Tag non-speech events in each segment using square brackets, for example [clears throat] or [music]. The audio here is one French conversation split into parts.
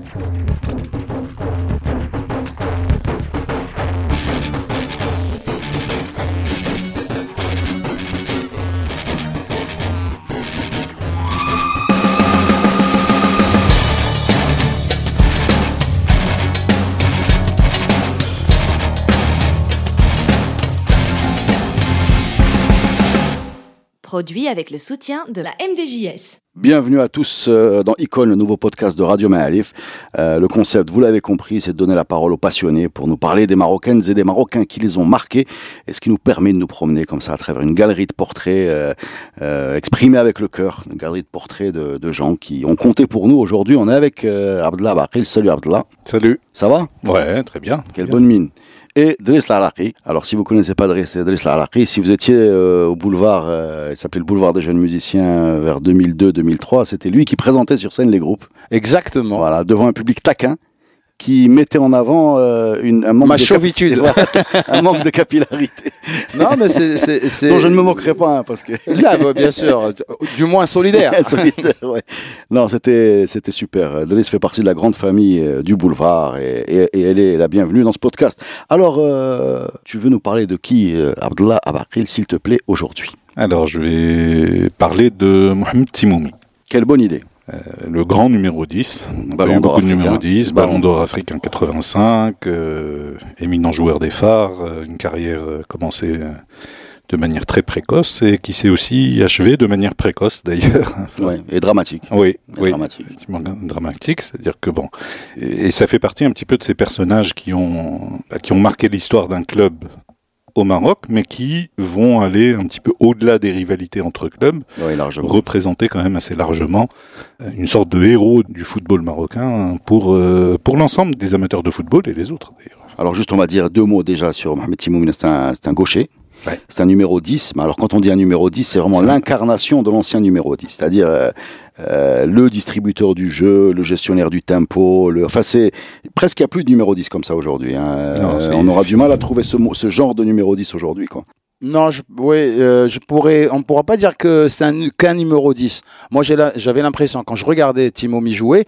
ちょっとちょっと。Produit avec le soutien de la MDJS. Bienvenue à tous euh, dans Icône, le nouveau podcast de Radio Maalif. Euh, le concept, vous l'avez compris, c'est de donner la parole aux passionnés pour nous parler des Marocaines et des Marocains qui les ont marqués, et ce qui nous permet de nous promener comme ça à travers une galerie de portraits euh, euh exprimés avec le cœur, une galerie de portraits de, de, gens qui ont compté pour nous. Aujourd'hui, on est avec euh, Abdallah Bakril. Salut Abdallah. Salut. Ça va? Ouais, très bien. Quelle bien. bonne mine et Driss Laraki. Alors, si vous connaissez pas Driss, Driss Laraki, si vous étiez euh, au boulevard, euh, il s'appelait le boulevard des jeunes musiciens euh, vers 2002-2003, c'était lui qui présentait sur scène les groupes. Exactement. Voilà, devant un public taquin qui mettait en avant euh, une, un, manque Ma de chauvitude. [laughs] un manque de capillarité. Non, mais c'est. c'est- [laughs] c'est- Dont je ne me moquerai pas, hein, parce que. [laughs] Là, bah, bien sûr. Du moins solidaire. Solidaire, ouais. Non, c'était c'était super. Driss fait partie de la grande famille euh, du boulevard et, et- et elle est la bienvenue dans ce podcast. Alors, euh, tu veux nous parler de qui, euh, Abdallah Abakril, s'il te plaît, aujourd'hui? Alors, je vais parler de Mohamed Timoumi, Quelle bonne idée. Euh, le grand numéro 10. On a Ballon eu d'or beaucoup de numéro 10, Ballon d'or africain 85, euh, éminent joueur des phares, euh, une carrière euh, commencée de manière très précoce et qui s'est aussi achevée de manière précoce [laughs] d'ailleurs. Ouais, et dramatique. Oui, Et oui. dramatique. dramatique, c'est-à-dire que bon, et, et ça fait partie un petit peu de ces personnages qui ont bah, qui ont marqué l'histoire d'un club au Maroc, mais qui vont aller un petit peu au-delà des rivalités entre clubs, Oui, représenter quand même assez largement euh, une sorte de héros du football marocain pour euh, pour l'ensemble des amateurs de football et les autres d'ailleurs. Alors juste, on va dire deux mots déjà sur Mohamed Timoumi. C'est un, gaucher. Ouais. C'est un numéro 10. Mais alors quand on dit un numéro 10, c'est vraiment l'incarnation de l'ancien numéro 10. C'est-à-dire euh, euh, le distributeur du jeu, le gestionnaire du tempo. Le... Enfin, c'est presque il n'y a plus de numéro 10 comme ça aujourd'hui. hein. Non, Euh, on aura du mal à trouver ce, mot- ce genre de numéro 10 aujourd'hui. quoi. Non, je, ouais, euh, je pourrais, on ne pourra pas dire que c'est un- qu'un numéro 10. Moi, j'ai la- j'avais l'impression, quand je regardais Timomi jouer,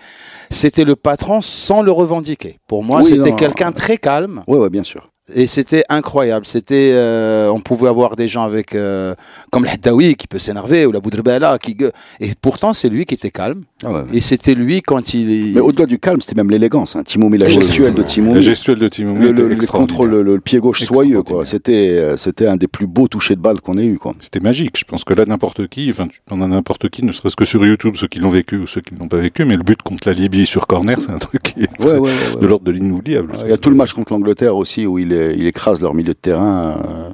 c'était le patron sans le revendiquer. Pour moi, Oui, c'était non. quelqu'un très calme Oui, ouais, bien sûr. Et c'était incroyable. C'était, euh, on pouvait avoir des gens avec, euh, comme le Haddaoui qui peut s'énerver ou la Boudrebella qui gueule. Et pourtant, c'est lui qui était calme. Ah ouais. Et c'était lui quand il. Mais au-delà du calme, c'était même l'élégance. Hein. Timoumi, la gestuelle de La Timoumi. gestuelle de Timoumi Le, le, le contrôle, le, le pied gauche soyeux, quoi. C'était, euh, c'était un des plus beaux touchés de balle qu'on ait eu, quoi. C'était magique. Je pense que là, n'importe qui, enfin, tu en as n'importe qui, ne serait-ce que sur YouTube, ceux qui l'ont vécu ou ceux qui ne l'ont pas vécu, mais le but contre la Libye sur corner, c'est un truc qui est Ouais, ouais, ouais, ouais. de l'ordre de l'inoubliable. Il y a tout le match contre l'Angleterre aussi où il, est- il écrase leur milieu de terrain. euh.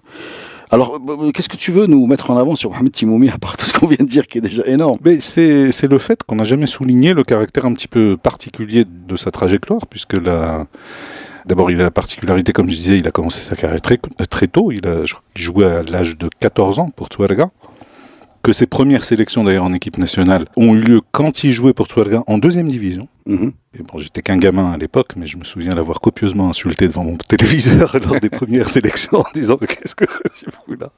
Alors, euh, qu'est-ce que tu veux nous mettre en avant sur Mohamed Timoumi, à part tout ce qu'on vient de dire qui est déjà énorme? Mais c'est le fait qu'on n'a jamais souligné le caractère un petit peu particulier de sa trajectoire, puisque. D'abord, il a la particularité, comme je disais, il a commencé sa carrière très, très tôt. Il a jouait à l'âge de 14 ans pour Tuarega. Que ses premières sélections, d'ailleurs, en équipe nationale, ont eu lieu quand il jouait pour Tuarega en deuxième division. Mhm. Et bon, j'étais qu'un gamin à l'époque, mais je me souviens l'avoir copieusement insulté devant mon téléviseur [laughs] lors des premières sélections en disant Mais qu'est-ce que c'est là?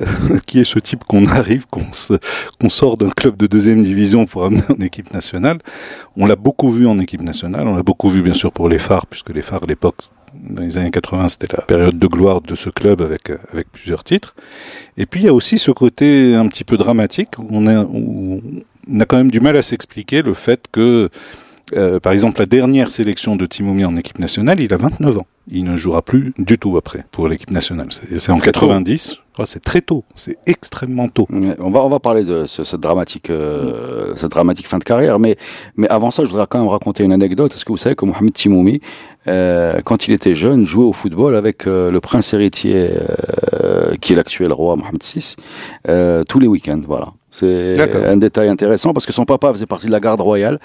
Euh, Qui est ce type qu'on arrive, qu'on sort d'un club de deuxième division pour amener en équipe nationale? On l'a beaucoup vu en équipe nationale, on l'a beaucoup vu bien sûr pour les phares, puisque les phares à l'époque, dans les années 80, c'était la période de gloire de ce club avec, euh, avec plusieurs titres. Et puis il y a aussi ce côté un petit peu dramatique où on a, où on a quand même du mal à s'expliquer le fait que euh, par exemple, la dernière sélection de Timoumi en équipe nationale, il a 29 ans. Il ne jouera plus du tout après pour l'équipe nationale. C'est en Très tôt. 90. Que C'est très tôt. C'est extrêmement tôt. On va, on va parler de ce- cette dramatique, euh, cette dramatique fin de carrière, mais, mais avant ça, je voudrais quand même raconter une anecdote. Est-ce que vous savez que Mohamed Timoumi, euh, quand il était jeune, jouait au football avec euh, le prince héritier, euh, qui est l'actuel roi Mohamed VI, euh, tous les week-ends. Voilà. C'est un détail intéressant parce que son papa faisait partie de la garde royale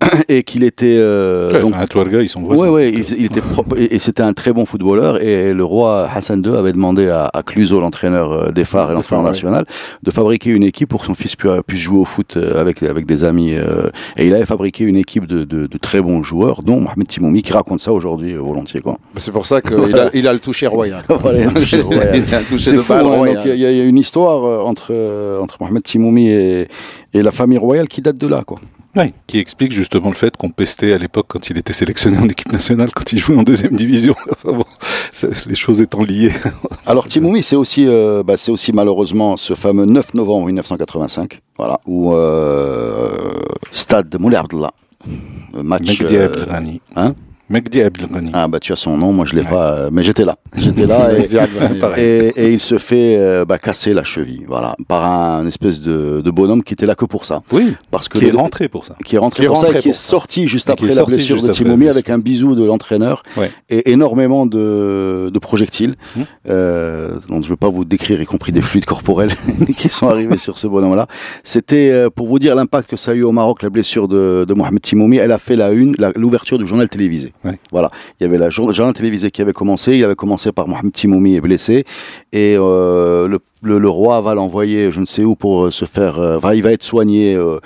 [clears throat] et qu'il était euh, Ouais, donc enfin, à Touarega, ils sont voisins. Ouais, ouais, il, il était et, et c'était un très bon footballeur. Et le roi Hassan II avait demandé à, à Cluzo, l'entraîneur euh, des phares et l'entraîneur national, de fabriquer une équipe pour que son fils pu- puisse jouer au foot euh, avec, avec des amis. euh, et il avait fabriqué une équipe de, de, de très bons joueurs, dont Mohamed Timoumi, qui raconte ça aujourd'hui euh, volontiers. Quoi. C'est pour ça qu'il a, [laughs] il a le toucher royal. Voilà, il a un toucher royal. [laughs] il a un toucher C'est de fou, balle hein, donc royal. il y, a- il y a une histoire entre, entre Mohamed Timoumi et, et la famille royale qui date de là. Quoi. Oui, qui explique justement le fait qu'on pestait à l'époque quand il était sélectionné en équipe nationale, quand il jouait en deuxième division. [laughs] Enfin bon, ça- les choses étant liées. [laughs] Alors Timoumi, c'est aussi, euh, bah, c'est aussi malheureusement ce fameux 9 novembre 1985, voilà, où euh, stade de Moulay Abdallah, euh, match. Euh, hein Mehdi Abdelghani. ah bah tu as son nom, moi je l'ai pas, euh, mais j'étais là, j'étais là [laughs] et, et, et il se fait euh, bah, casser la cheville, voilà, par un espèce de, de bonhomme qui était là que pour ça, Oui, parce que qui est rentré pour ça. qui est rentré Qui est pour ça rentré et qui est ça. sorti juste après la blessure de blessure. avec un bisou de l'entraîneur Ouais. et énormément de, de projectiles Hmm. euh, dont je ne veux pas vous décrire, y compris des fluides corporels [laughs] qui sont arrivés sur ce bonhomme-là. C'était euh, pour vous dire l'impact que ça a eu au Maroc, la blessure de, de Mohamed Timoumi. Elle a fait la une, l'ouverture du journal télévisé. Ouais. Voilà, il y avait la jour- le journal télévisé qui avait commencé. Il avait commencé par Mohamed Timoumi est blessé et euh, le, le, le roi va l'envoyer, je ne sais où, pour euh, se faire. euh, il va être soigné, euh,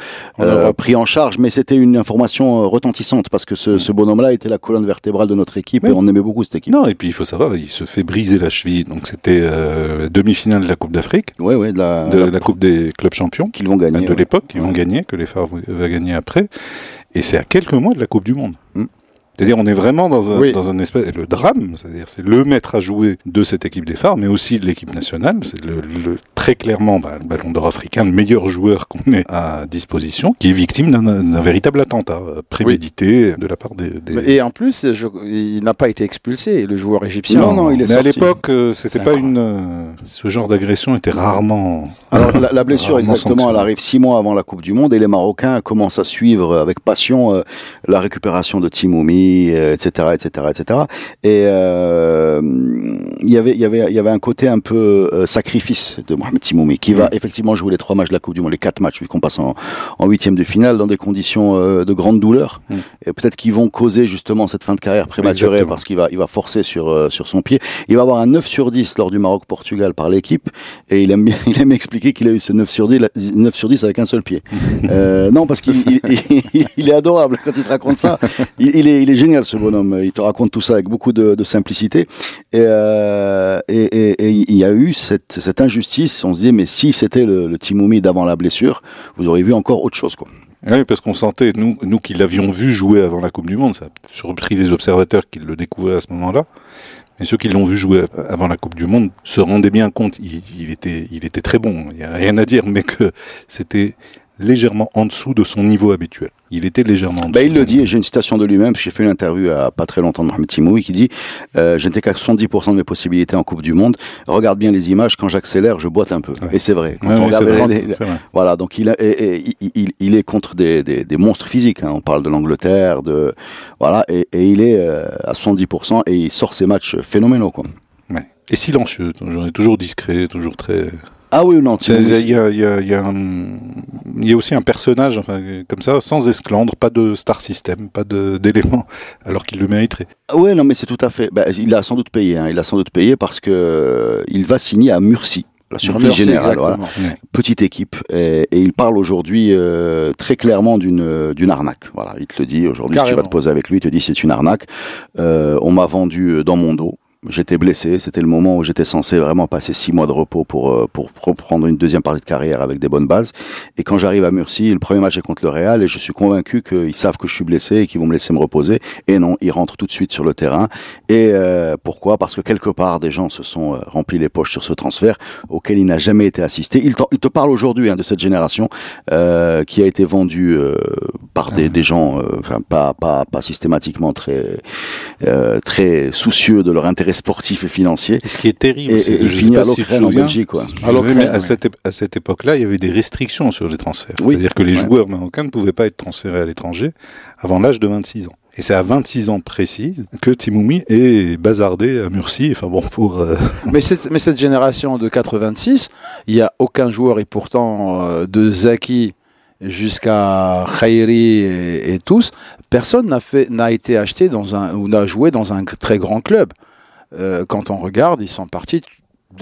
pris en charge. Mais c'était une information retentissante parce que ce, ce bonhomme-là était la colonne vertébrale de notre équipe et on aimait beaucoup cette équipe. Non, et puis il faut savoir, il se fait briser la cheville. Donc c'était demi-finale de la Coupe d'Afrique, Ouais, ouais, de la, de la Coupe des clubs champions qu'ils vont gagner. de ouais. l'époque, ils vont gagner, que les Phares va gagner après. Et c'est à quelques mois de la Coupe du Monde. Mm. C'est-à-dire, on est vraiment dans un, Oui. dans un espèce, le drame, c'est-à-dire, c'est le maître à jouer de cette équipe des phares, mais aussi de l'équipe nationale. C'est le, le- très clairement, bah, le ballon d'or africain, le meilleur joueur qu'on ait à disposition, qui est victime d'un, d'un véritable attentat euh, prémédité de la part des, des- Et en plus, je- il n'a pas été expulsé, le joueur égyptien. Non, non, il est mais à l'époque, euh, c'était pas incroyable. une, euh, ce genre d'agression était rarement. Alors la, la blessure exactement, elle arrive six mois avant la Coupe du Monde et les Marocains commencent à suivre avec passion euh, la récupération de Timoumi, euh, etc., etc., etc. Et euh, il y avait, il y avait, il y avait un côté un peu euh, sacrifice de Mohamed Timoumi qui va effectivement jouer les trois matchs de la Coupe du Monde, les quatre matchs puisqu'on passe en, en huitième de finale dans des conditions euh, de grande douleur Mm. et peut-être qu'ils vont causer justement cette fin de carrière prématurée Exactement. parce qu'il va, il va forcer sur euh, sur son pied. Il va avoir un 9 sur 10 lors du Maroc-Portugal par l'équipe et il aime, bien- [laughs] il aime expliquer qu'il a eu ce 9 sur 10, la- 9 sur 10 avec un seul pied. [laughs] Euh, non, parce qu'il il, il- [laughs] il est adorable quand il te raconte ça. Il, il est, il est génial ce bonhomme. Il te raconte tout ça avec beaucoup de, de simplicité. Et, et, et- et il y a eu cette, cette injustice. On se disait, mais si c'était le, le Timoumi d'avant la blessure, vous auriez vu encore autre chose. Quoi. Oui, parce qu'on sentait, nous, qui l'avions vu jouer avant la Coupe du Monde, ça a surpris les observateurs qui le découvraient à ce moment-là. Mais ceux qui l'ont vu jouer avant la Coupe du Monde se rendaient bien compte, il, il était, il était très bon, il n'y a rien à dire, [laughs] mais que c'était légèrement en dessous de son niveau habituel. Il était légèrement en dessous. Bah, il le dit, et j'ai une citation de lui-même, j'ai fait une interview à pas très longtemps de Mohamed Timoui, qui dit euh, Je n'étais qu'à 70% de mes possibilités en Coupe du Monde. Regarde bien les images, quand j'accélère, je boite un peu. Ouais. Et c'est vrai. Quand Ouais, on ouais, c'est regarde vrai, les- les- c'est vrai. Voilà, donc il, a- et- et il, il- il est contre des, des, des monstres physiques. hein. On parle de l'Angleterre, de voilà, et, et il est euh, à 70% et il sort ses matchs phénoménaux. Quoi. Ouais. Et silencieux, toujours discret, toujours très. Ah oui, non, Il y y, a, y, y aussi un personnage, enfin, comme ça, sans esclandre, pas de star system, pas de- [laughs] d'éléments, alors qu'il le mériterait. Ah ouais, non, mais c'est tout à fait. Bah, il a sans doute payé. Hein. Il a sans doute payé parce que euh, il va signer à Murcie, la surprise Merci, générale. Voilà. exactement. Ouais. petite équipe et, et il parle aujourd'hui euh, très clairement d'une d'une arnaque. Voilà, il te le dit aujourd'hui. Si tu vas te poser avec lui, il te dit c'est une arnaque. Euh, on m'a vendu euh, dans mon dos. J'étais blessé, c'était le moment où j'étais censé vraiment passer six mois de repos pour euh, pour reprendre une deuxième partie de carrière avec des bonnes bases. Et quand j'arrive à Murcie, le premier match est contre le Real et je suis convaincu qu'ils savent que je suis blessé et qu'ils vont me laisser me reposer. Et non, ils rentrent tout de suite sur le terrain. Et euh, pourquoi? Parce que quelque part, des gens se sont euh, remplis les poches sur ce transfert auquel il n'a jamais été assisté. Il, te parle aujourd'hui hein, de cette génération euh, qui a été vendue euh, par des, des gens, euh, enfin pas, pas, pas systématiquement très, euh, très soucieux de leur intérêt sportif et financier. Et ce qui est terrible, Et- c'est et je finit sais à pas si tu l'Ukraine, en souviens, Belgique, quoi. À souviens, l'Ukraine, mais à ouais. cette, à cette époque-là, il y avait des restrictions sur les transferts. Oui. C'est-à-dire que les Ouais. joueurs marocains ne pouvaient pas être transférés à l'étranger avant l'âge de 26 ans. Et c'est à 26 ans précis que Timoumi est bazardé à Murcie. Enfin bon, pour euh, [laughs] Mais cette, mais cette génération de 86, il n'y a aucun joueur, et pourtant euh, de Zaki jusqu'à Khairi et, et tous, personne n'a fait n'a été acheté dans un ou n'a joué dans un très grand club. Euh, quand on regarde, ils sont partis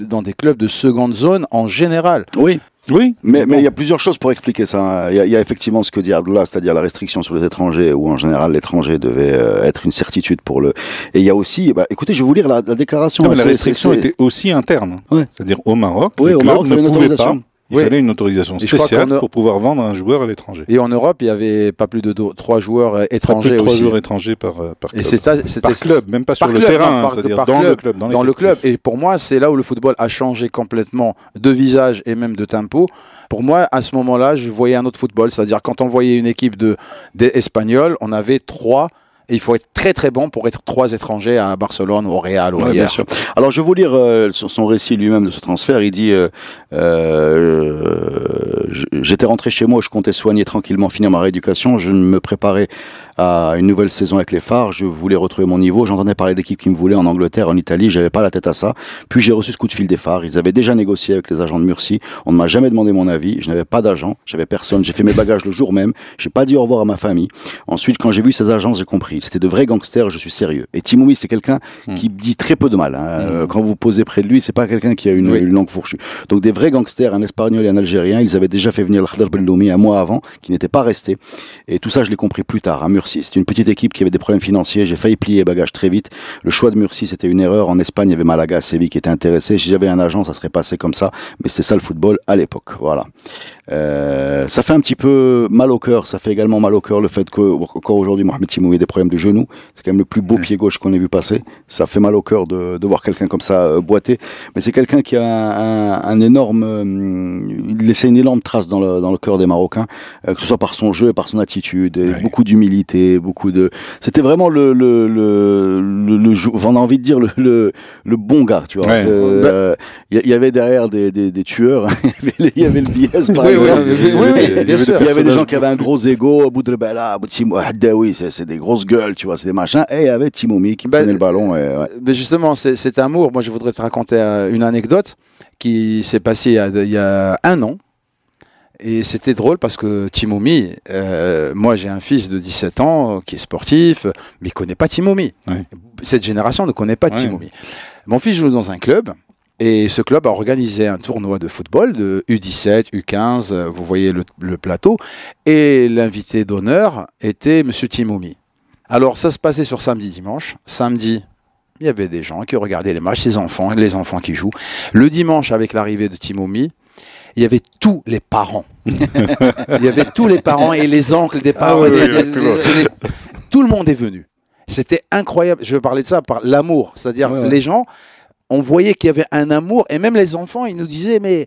dans des clubs de seconde zone en général. Oui, oui, mais mais il y a plusieurs choses pour expliquer ça. Il y a, il y a effectivement ce que dit Abdullah, c'est-à-dire la restriction sur les étrangers, où en général l'étranger devait euh, être une certitude pour le. Et il y a aussi, bah, écoutez, je vais vous lire la, la déclaration. Non, mais la restriction était aussi interne. Ouais. C'est-à-dire au Maroc, Oui, les au clubs Maroc, ne pouvaient pas. Il Oui. fallait une autorisation spéciale pour pouvoir vendre un joueur à l'étranger. Et en Europe, il y avait pas plus de trois joueurs euh, étrangers trois aussi. joueurs étrangers par, euh, par Et club. c'était c'était- par club, même pas sur le club, terrain, c'est-à-dire dans club, le club. Dans, dans le club. Et pour moi, c'est là où le football a changé complètement de visage et même de tempo. Pour moi, à ce moment-là, je voyais un autre football. C'est-à-dire, quand on voyait une équipe de, des Espagnols, on avait trois. Et il faut être très très bon pour être trois étrangers à Barcelone, au Real, ou Ouais, ailleurs. Alors je vais vous lire euh, sur son récit lui-même de ce transfert. Il dit euh, euh, J'étais rentré chez moi, je comptais soigner tranquillement, finir ma rééducation. Je me préparais à une nouvelle saison avec les phares. Je voulais retrouver mon niveau. J'entendais parler d'équipes qui me voulaient en Angleterre, en Italie. J'avais pas la tête à ça. Puis j'ai reçu ce coup de fil des phares. Ils avaient déjà négocié avec les agents de Murcie. On ne m'a jamais demandé mon avis. Je n'avais pas d'agent. J'avais personne. J'ai fait mes bagages le jour même. J'ai pas dit au revoir à ma famille. Ensuite, quand j'ai vu ces agents, j'ai compris. C'était de vrais gangsters. Je suis sérieux. Et Timoumi, c'est quelqu'un qui dit très peu de mal. hein. Euh, Quand vous posez près de lui, c'est pas quelqu'un qui a une, Oui. une langue fourchue. Donc des vrais gangsters, un espagnol et un algérien, ils avaient déjà fait venir le Khadr Belloumi un mois avant, qui n'était pas resté. Et tout ça, je l'ai compris plus tard à Murcie. C'était une petite équipe qui avait des problèmes financiers. J'ai failli plier les bagages très vite. Le choix de Murcie, c'était une erreur. En Espagne, il y avait Malaga, Séville qui était intéressé. Si j'avais un agent, ça serait passé comme ça. Mais c'était ça le football à l'époque. Voilà. Euh, ça fait un petit peu mal au cœur. Ça fait également mal au cœur le fait que encore aujourd'hui, Mohamed Timoui a des problèmes de genoux. C'est quand même le plus beau pied gauche qu'on ait vu passer. Ça fait mal au cœur de, de voir quelqu'un comme ça euh, boiter. Mais c'est quelqu'un qui a un, un, un énorme, euh, il laissait une énorme trace dans le, dans le cœur des Marocains, euh, que ce soit par son jeu et par son attitude, et Ouais. beaucoup d'humilité, beaucoup de. C'était vraiment le, le, le, le, le jou- on a envie de dire le, le, le bon gars, tu vois. Ouais. C'est, euh, Il y, il y avait derrière des, des, des tueurs. [laughs] il y avait le BS par Oui, oui, exemple. oui, oui, oui, Il y avait- bien sûr. des- il y avait des gens qui avaient un gros ego, Abu Drebella, Abu Timo, Haddaoui, c'est c'est des grosses gueules, tu vois, c'est des machins. Et il y avait Timoumi qui Ben, prenait le ballon. Mais justement, c'est- cet amour, moi je voudrais te raconter euh, une anecdote qui s'est passée il y, a, un an. Et c'était drôle parce que Timoumi, euh, moi j'ai un fils de 17 ans euh, qui est sportif, mais il connaît pas Timoumi. Ouais. Cette génération ne connaît pas Ouais. Timoumi. Mon fils joue dans un club et ce club a organisé un tournoi de football de U17, U15, euh, vous voyez le, le plateau, et l'invité d'honneur était Monsieur Timoumi. Alors ça se passait sur samedi dimanche. Samedi, il y avait des gens qui regardaient les matchs, les enfants, les enfants qui jouent. Le dimanche, avec l'arrivée de Timomi, il y avait tous les parents. [laughs] il y avait tous les parents et les oncles des parents. oui, et des- oui, des- tout le monde. des- tout le monde est venu. C'était incroyable. Je vais parler de ça par l'amour. C'est-à-dire, Ouais, ouais. les gens, on voyait qu'il y avait un amour. Et même les enfants, ils nous disaient, mais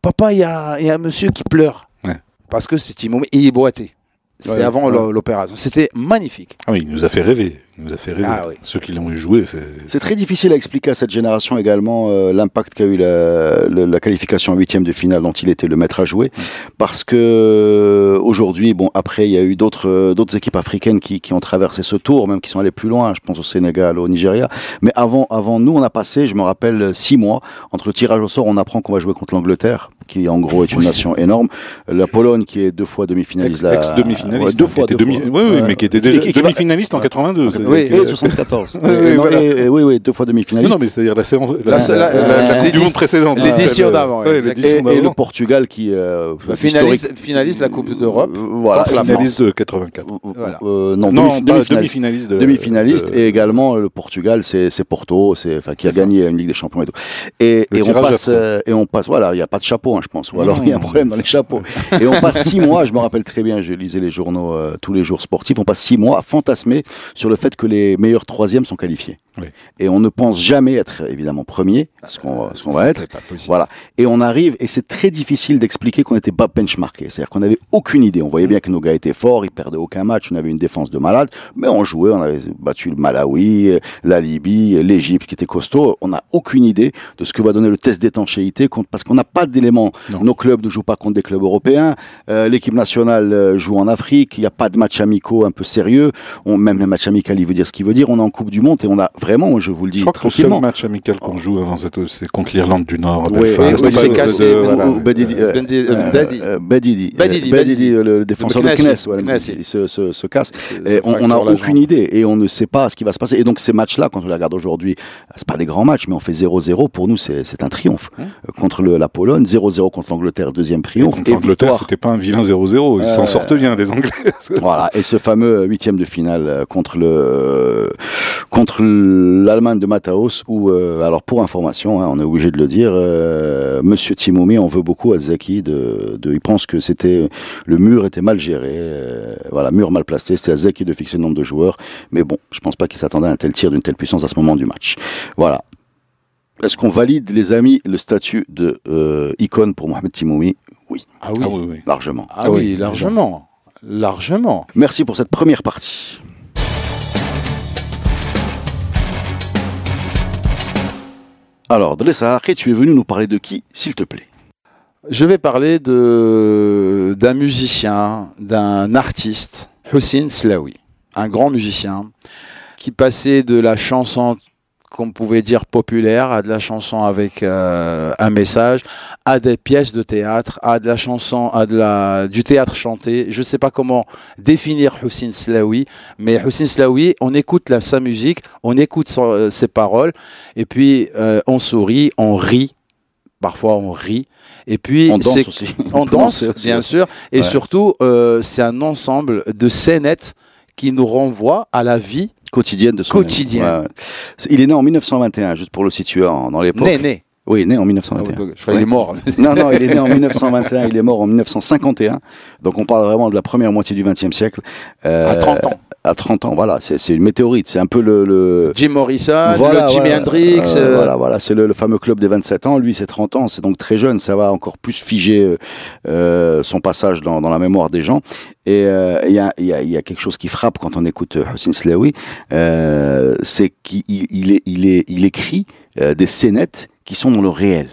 papa, il y a, il y a un monsieur qui pleure. Ouais. Parce que c'est Timomi. Et il boitait. C'était Ouais, avant ouais. l'opération. C'était magnifique. Ah oui, il nous a fait rêver. Il nous a fait rêver. Ah oui. Ceux qui l'ont jouer, c'est. C'est très difficile à expliquer à cette génération également euh, l'impact qu'a eu la, la, la qualification en huitième de finale dont il était le maître à jouer, parce que euh, aujourd'hui, bon, après il y a eu d'autres euh, d'autres équipes africaines qui, qui ont traversé ce tour, même qui sont allées plus loin. Je pense au Sénégal, au Nigeria. Mais avant avant nous, on a passé, je me rappelle, six mois entre le tirage au sort. On apprend qu'on va jouer contre l'Angleterre, qui en gros est une nation énorme. La Pologne, qui est deux fois demi-finaliste. la- Ex-demi-finaliste. Ouais, deux fois, deux demi- fois. Ouais. mais qui était déjà demi-finaliste en 82. Oui, Et 74. Oui, oui, non, voilà. et- et oui, oui, deux fois Non, demi-finaliste. non, mais c'est-à-dire la séance, la, La- la- la- la- la la- Coupe du Monde précédente. l'édition Ouais, d'avant, et, le. Portugal qui euh, Bah, finaliste, finaliste de la Coupe d'Europe. Euh, voilà, finaliste de 84. Voilà. Euh, non, Non, demi-finaliste. demi-finaliste. de- Demi-finaliste de- et également le Portugal, c'est Porto, qui a gagné une Ligue des Champions et tout. Et, on passe euh, et on passe voilà, il y a pas de chapeau, hein, je pense, ou alors Non. il y a un problème dans les chapeaux. et on passe six mois, je me rappelle très bien, je lisais les journaux tous les jours sportifs, on passe six mois à fantasmer sur le fait que les meilleurs troisièmes sont qualifiés. Oui. Et on ne pense jamais être évidemment premier, ce qu'on ce qu'on va être. Pas. Voilà. Et on arrive, et c'est très difficile d'expliquer qu'on n'était pas benchmarké. C'est-à-dire qu'on n'avait aucune idée. On voyait bien que nos gars étaient forts, ils perdaient aucun match, on avait une défense de malade, mais on jouait, on avait battu le Malawi, la Libye, l'Égypte qui était costaud. On n'a aucune idée de ce que va donner le test d'étanchéité parce qu'on n'a pas d'éléments. Nos clubs ne jouent pas contre des clubs européens. Euh, L'équipe nationale euh, joue en Afrique. Il n'y a pas de match amicaux un peu sérieux. On, même les matchs amicaux, il veut dire ce qu'il veut dire. On est en Coupe du Monde et on a vraiment, je vous le dis Je crois que le seul match amical qu'on joue avant, cette- c'est contre l'Irlande du Nord. va- c'est cassé, euh, euh, euh, euh, euh, Bedidi. le, défenseur de Knesset, Kness, il se, se, se casse. On n'a aucune idée et on ne sait pas ce qui va se passer. Et donc ces matchs-là, quand on les regarde aujourd'hui, c'est pas des grands matchs, mais on fait 0-0. Pour nous, c'est un triomphe. Hein Euh, Contre la Pologne, 0-0 contre l'Angleterre, deuxième triomphe. Contre Et l'Angleterre, c'était pas un vilain 0-0. Ils Euh, s'en sortent bien, les Anglais. Voilà, et ce fameux huitième de finale euh, contre le contre l'Allemagne de Mataos, où, euh, alors pour information, hein, on est obligé de le dire, euh, Monsieur Timoumi en veut beaucoup à Zaki. De, de, il pense que c'était le mur était mal géré, euh, voilà, mur mal placé. C'était à Zaki de fixer le nombre de joueurs, mais bon, je pense pas qu'il s'attendait à un tel tir d'une telle puissance à ce moment du match. Voilà. Est-ce qu'on valide, les amis, le statut de euh, icône pour Mohamed Timoumi? Oui, Ah oui, Ah oui, oui. largement. Ah oui, largement. Largement. Merci pour cette première partie. Alors, Dressahaki, tu es venu nous parler de qui, s'il te plaît? Je vais parler d'un musicien, d'un artiste, Hussein Slaoui, un grand musicien qui passait de la chanson qu'on pouvait dire populaire à de la chanson avec euh, un message, à des pièces de théâtre, à de la chanson, à de la du théâtre chanté. Je ne sais pas comment définir Hussein Slaoui, mais Hussein Slaoui, on écoute la- sa musique, on écoute son- euh, ses paroles, et puis euh, on sourit, on rit. Parfois on rit, et puis On danse aussi. [laughs] on danse, bien sûr, et Ouais. surtout, euh, c'est un ensemble de scénettes qui nous renvoient à la vie Quotidienne de son Quotidienne. Ouais, Il est né en 1921, juste pour le situer en- dans l'époque. né, né. Oui, né en Ah, 1921. Je crois qu'il est mort. Non, non, il est né en 1921, il est mort en 1951. Donc on parle vraiment de la première moitié du XXe siècle. Euh, à 30 ans. À 30 ans, voilà, c'est une météorite. C'est un peu le... le... Jim Morrison, Voilà, le Jimi Hendrix. euh, euh, Voilà, voilà, c'est le, le fameux club des 27 ans. Lui, c'est 30 ans, c'est donc très jeune. Ça va encore plus figer euh, euh, son passage dans, dans la mémoire des gens. Et euh, il y, a, y, a, y a quelque chose qui frappe quand on écoute Hussein Slaoui, euh, c'est qu'il il est, il est, il écrit euh, des scénettes qui sont dans le réel.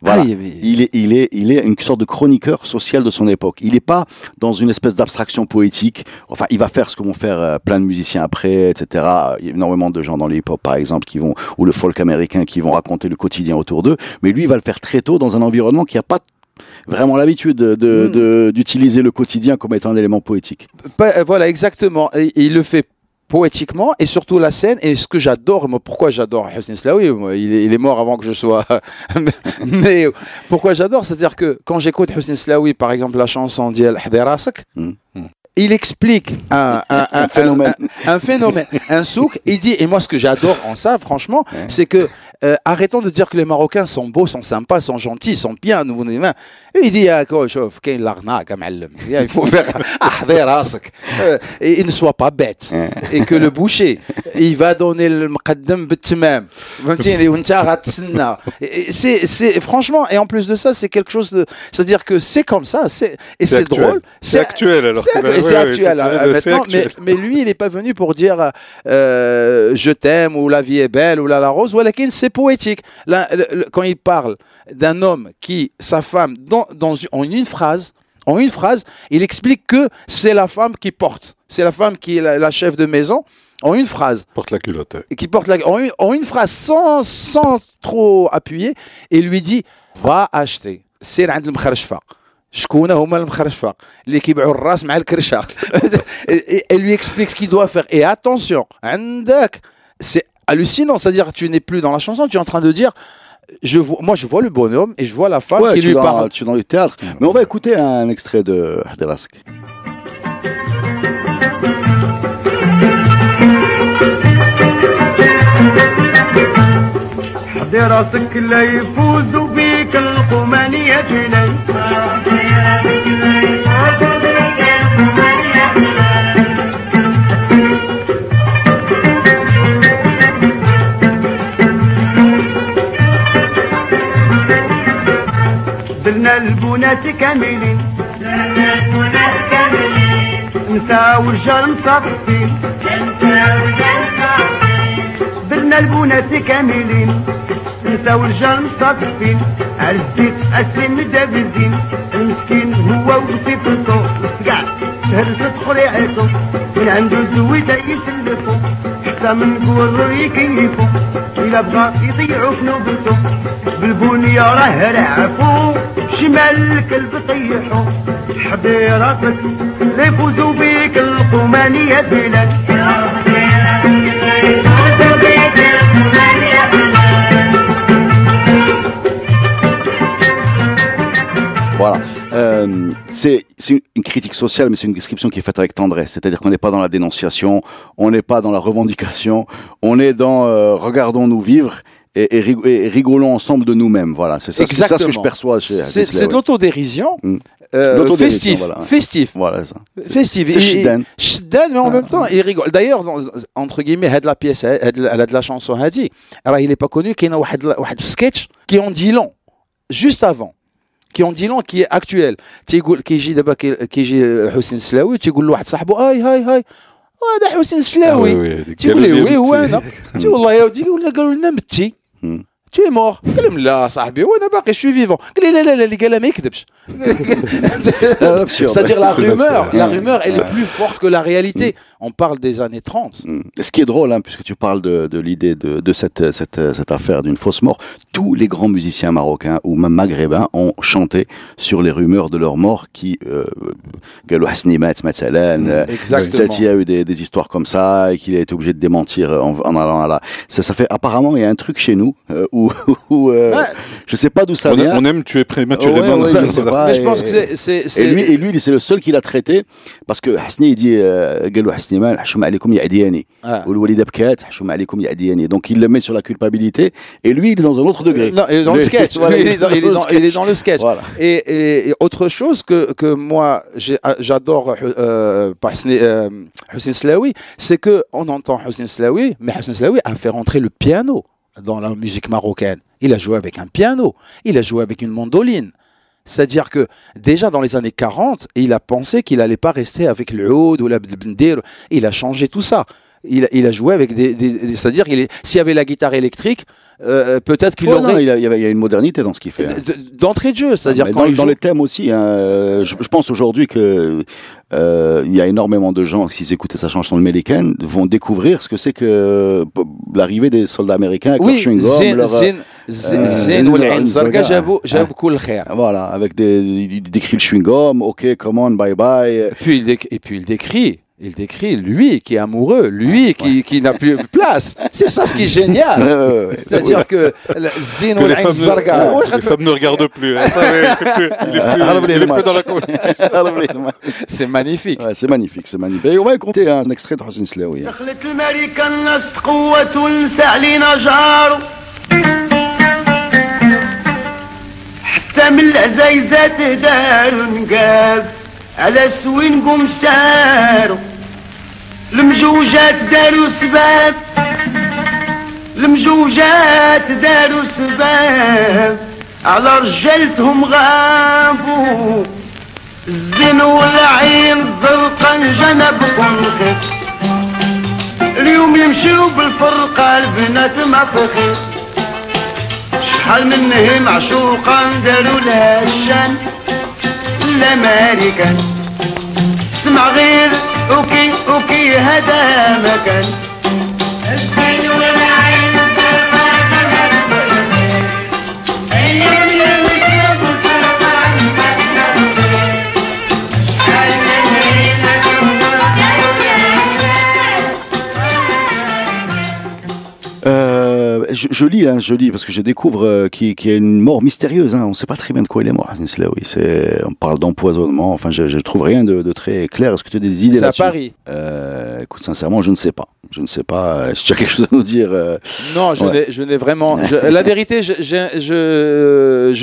Voilà. Ah, il y avait- Il est, il est, il est une sorte de chroniqueur social de son époque. Il n'est pas dans une espèce d'abstraction poétique. Enfin, il va faire ce que vont faire euh, plein de musiciens après, etc. Il y a énormément de gens dans le hip-hop, par exemple, qui vont, ou le folk américain, qui vont raconter le quotidien autour d'eux. Mais lui, il va le faire très tôt dans un environnement qui n'a pas vraiment l'habitude de- de- de- d'utiliser le quotidien comme étant un élément poétique. Voilà, exactement. Et, et il le fait poétiquement et surtout la scène. Et ce que j'adore, moi, pourquoi j'adore Hussein Slaoui, il, est, mort avant que je sois. [laughs] Mais pourquoi j'adore, c'est-à-dire que quand j'écoute Hussein Slaoui, par exemple, la chanson d'Yel Haderasak, Mm il explique un, phénomène, un, souk. Il dit, et moi ce que j'adore en ça, franchement, c'est que euh, arrêtons de dire que les Marocains sont beaux, sont sympas, sont gentils, sont bien, nous humains. Il dit, ah, ah, il faut faire [laughs] ah, euh, et il ne soit pas bête et que le boucher, il va donner le mqaddam même. C'est franchement, et en plus de ça, c'est quelque chose de, c'est-à-dire que c'est comme ça, c'est et c'est drôle, c'est actuel alors c'est hein, actuel. Mais, lui, il n'est pas venu pour dire euh, euh, je t'aime ou la vie est belle ou la la rose. Voilà qu'il c'est poétique. Quand il parle d'un homme qui sa femme dans, en une phrase en une phrase, il explique que c'est la femme qui porte, c'est la femme qui est la, chef de maison. En une phrase. Porte la culotte. Qui porte la, en, une, en une phrase sans, sans trop appuyer et lui dit va acheter. C'est عند المخرشفة شكون هما المخرشفة اللي كيبيعوا الراس مع الكرشة et, et lui explique ce qu'il doit faire et attention عندك c'est hallucinant c'est-à-dire que tu n'es plus dans la chanson tu es en train de dire je vois, moi je vois le bonhomme et je vois la femme Ouais, qui tu, lui es dans, parle tu es dans le théâtre. Mais on va écouter un extrait de Haderask. حضي راسك لا يفوز بيك يا درنا البنات كاملين. درنا البنات كاملين نسا ورجال مصفين. نسا ورجال مصفين درنا البنات كاملين. نساء ورجال مصطفين عزيت اسم دابزين المسكين هو وصيفته كاع هرس خريعته من عنده زويدة يسلفو حتى من قول يكيفو إلا بغا يضيعو في نوبته بالبنية راه رعفو. شمال الكلب طيحو. حبي راسك لا يفوزوا بيك القمانية بلاد. Voilà. Euh, c'est une critique sociale, mais c'est une description qui est faite avec tendresse. C'est-à-dire qu'on n'est pas dans la dénonciation, on n'est pas dans la revendication, on est dans euh, regardons-nous vivre. Et, rigolons ensemble de nous-mêmes. Voilà, c'est ça, ça, que je perçois. C'est de l'autodérision. Festif, hmm. euh, festif, voilà festif. C'est Shiden. Shiden, mais en ah. même temps, il rigole. D'ailleurs, entre guillemets, elle a de la pièce, elle a de la chanson, elle a dit. Alors, il n'est pas connu qu'il y a un sketch qui en dit long, juste avant qui en dit long, qui est actuel. تيقول كيجي دابا كي- كيجي حسين السلاوي تيقول لواحد صاحبه هاي هاي هاي هذا حسين Ah السلاوي oui, oui, des تيقول لي galets وي هو petits. انا تي والله يا ودي قال قالوا لنا متي مم. tu es mort قال لهم لا صاحبي وانا باقي je suis vivant قال لي لا لا لا اللي قالها ما يكذبش [laughs] Absurde. c'est-à-dire la C'est rumeur absurde. la rumeur elle est plus forte que la réalité on parle des années 30. Mm. Ce qui est drôle, hein, puisque tu parles de, de l'idée de, de, cette, cette, cette affaire d'une fausse mort, tous les grands musiciens marocains ou même maghrébins ont chanté sur les rumeurs de leur mort qui... Euh, mm, euh Exactement. Il y a eu des, des histoires comme ça et qu'il a été obligé de démentir euh, en, en allant à la... Ça, ça fait... Apparemment, il y a un truc chez nous euh, où... [laughs] où euh. Je sais pas d'où ça on vient. On aime tuer prématurément. Ouais, ouais, hein, je, je pense que c'est... Lui, et lui c'est le seul qui l'a traité parce que Hasni, il dit... Euh, قالوا حسني مات حشوم عليكم يا عدياني Ah. والوليد بكات حشوم عليكم يا عدياني donc il le met sur la culpabilité et lui il est dans un autre degré Non, il est dans le Lui, sketch. [laughs] voilà, Lui, il, est dans, il est dans- il est dans le sketch. Voilà. Et, et- et autre chose que, que moi j'ai- ah, j'adore euh, par Husni- euh, Hussein Slaoui, c'est que on entend Hussein Slaoui, mais Hussein Slaoui a fait rentrer le piano dans la musique marocaine. Il a joué avec un piano, il a joué avec une mandoline. C'est-à-dire que déjà dans les années 40, il a pensé qu'il allait pas rester avec le oud ou la bndir. Il a changé tout ça. Il, a- il a joué avec des, c'est-à-dire qu'il s'il y avait la guitare électrique, euh, peut-être qu'il non, aurait il, y a, une modernité dans ce qu'il fait hein. d'entrée de jeu, c'est-à-dire quand dans, dans les thèmes aussi hein, euh, je, je pense aujourd'hui que euh, il y a énormément de gens s'ils écoutaient sa chanson de Meliken vont découvrir ce que c'est que euh, l'arrivée des soldats américains avec oui, leur chewing-gum, Zin leur, Zain Wal'ain Zarga Jabou Koul Khair. Voilà, avec des, il décrit le chewing-gum, ok, come on, bye bye. Puis il et puis il décrit il décrit lui qui est amoureux, lui qui, qui n'a plus de [laughs] place. C'est ça ce qui est génial. C'est-à-dire que, que les femmes, Zarga, ne, les femmes ne regardent plus. Hein. Il est plus, dans la compétition. [laughs] c'est magnifique. c'est magnifique, c'est magnifique. Et on va écouter un extrait de Hossein من العزايزات داروا نقاب على سوين قوم ساروا المجوجات داروا سباب المجوجات داروا سباب على رجالتهم غابوا الزين والعين الزرقاء جنبكم خير اليوم يمشيو بالفرقة البنات ما تخير شحال منهم معشوقا داروا لها الشان. الامريكان اسمع غير أوكي أوكي هذا مكان. Je, je lis, hein, je lis, parce que je découvre euh, qu'il y a une mort mystérieuse. Hein. On ne sait pas très bien de quoi il est mort. C'est, on parle d'empoisonnement. Enfin, je, je trouve rien de, de très clair. Est-ce que tu as des idées C'est à là-dessus? Paris. euh, Écoute, sincèrement, je ne sais pas. Je ne sais pas. euh, Si tu as quelque chose à nous dire. euh, Non, je Ouais. n'ai, vraiment. je- [laughs] la vérité, je,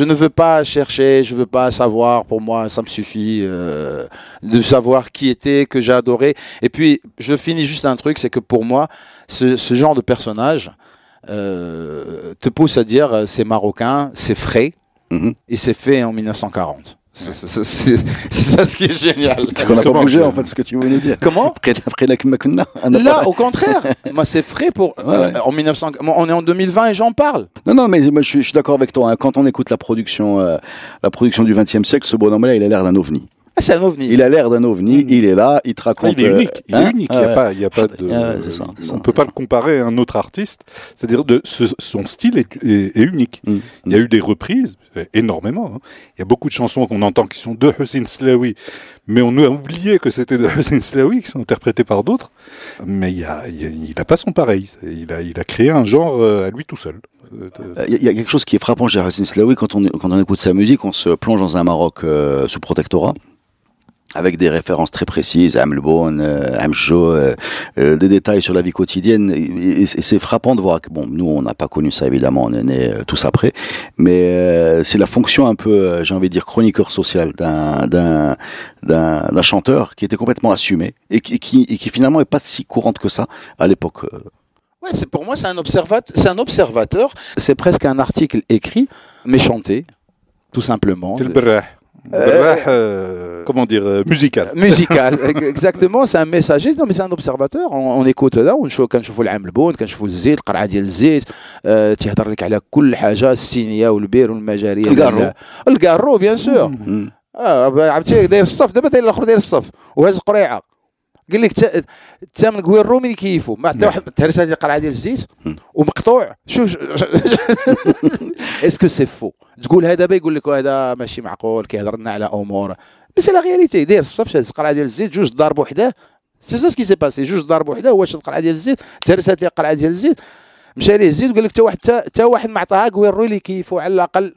ne veux pas chercher, je veux pas savoir. Pour moi, ça me suffit de savoir qui était, que j'ai adoré. Et puis, je finis juste un truc, c'est que pour moi, ce, ce genre de personnage te pousse à dire euh, c'est marocain, c'est frais, Mhm. et c'est fait en 1940. C'est, ça ce qui est génial. C'est qu'on n'a pas bougé, en fait, ce que tu voulais dire. Comment Après, la Kumakuna, on n'a Là, au contraire, moi c'est frais pour euh, ouais. en 1900. On est en 2020 et j'en parle. Non, non, mais moi, je suis, d'accord avec toi. hein. Quand on écoute la production, euh, la production du XXe siècle, ce bonhomme-là, il a l'air d'un ovni. Ah, c'est un ovni. Il a l'air d'un ovni, il est là, il te Ah, raconte. il est euh, unique. Il hein est unique. Il n'y a Ouais. pas, il y a pas de. ouais, c'est ça, c'est on ça. peut pas le comparer à un autre artiste. C'est-à-dire de ce- son style est, est- est unique. Mm. Il y a eu des reprises, euh, énormément. hein. Il y a beaucoup de chansons qu'on entend qui sont de Hussein Slawi, mais on a oublié que c'était de [laughs] Hussein Slawi qui sont interprétées par d'autres. Mais il y a, il y pas son pareil. Il a, il a créé un genre euh, à lui tout seul. De- Il y, a- y quelque chose qui est frappant chez Hassan Slaoui quand on, quand on écoute sa musique, on se plonge dans un Maroc euh, sous protectorat avec des références très précises, euh, Amjo, euh, euh, des détails sur la vie quotidienne. Et, c'est frappant de voir que, bon, nous, on n'a pas connu ça, évidemment, on est nés euh, tous après, mais euh, c'est la fonction un peu, euh, j'ai envie de dire, chroniqueur social d'un d'un d'un d'un chanteur qui était complètement assumé et qui, qui, et qui finalement est pas si courante que ça à l'époque. Ouais, c'est pour moi c'est un observateur, c'est un observateur. C'est presque un article écrit mais chanté, tout simplement. Le euh, comment dire, euh, musical. [laughs] musical exactement c'est un messager non mais c'est un observateur on, on écoute هذا ونشوف كنشوفوا العام البون كنشوفوا الزيت القرعه ديال الزيت آه تيهضر لك على كل حاجه السينيه والبير والمجاريه الكارو. ديال- الكارو بيان سور Mm. اه عرفتي داير الصف دابا داير الاخر داير الصف وهاز قريعه قال لك تا- الثامن كويرو من كيفو. ما حتى واحد تهرس هذه القرعه ديال الزيت ومقطوع. شوف [laughs] اسكو سي فو تقول هذا يقول لك هذا ماشي معقول كيهضر لنا على أمور. مي سي لا رياليتي داير الصف شاد القرعه ديال الزيت جوج دار بوحده سي سا سكي سي باسي جوج دار بوحده هو شاد القرعه ديال الزيت؟ تهرسات ليه القرعه ديال الزيت. مشى ليه الزيت وقال لك حتى واحد حتى واحد ما عطاها كويرو اللي كيفو على الأقل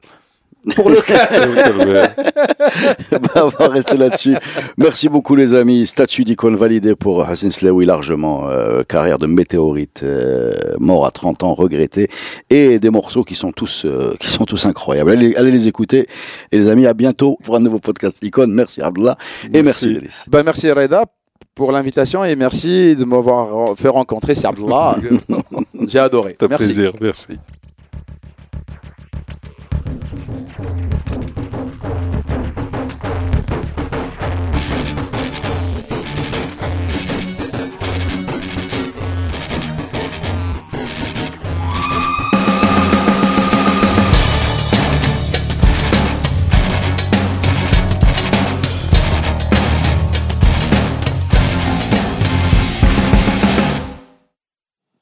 pour le [laughs] cas. [laughs] Bah, on va rester là-dessus. Merci beaucoup les amis. Statut d'icône validé pour Hassan Slaoui largement. Euh, carrière de météorite, euh, mort à 30 ans, regretté. Et des morceaux qui sont tous, euh, qui sont tous incroyables. Allez, allez les écouter. Et les amis, à bientôt pour un nouveau podcast icône. Merci Abdullah. Et merci, Merci. Ben, merci Reda pour l'invitation et merci de m'avoir fait rencontrer c'est Abdullah. [laughs] J'ai adoré. Merci. plaisir, merci.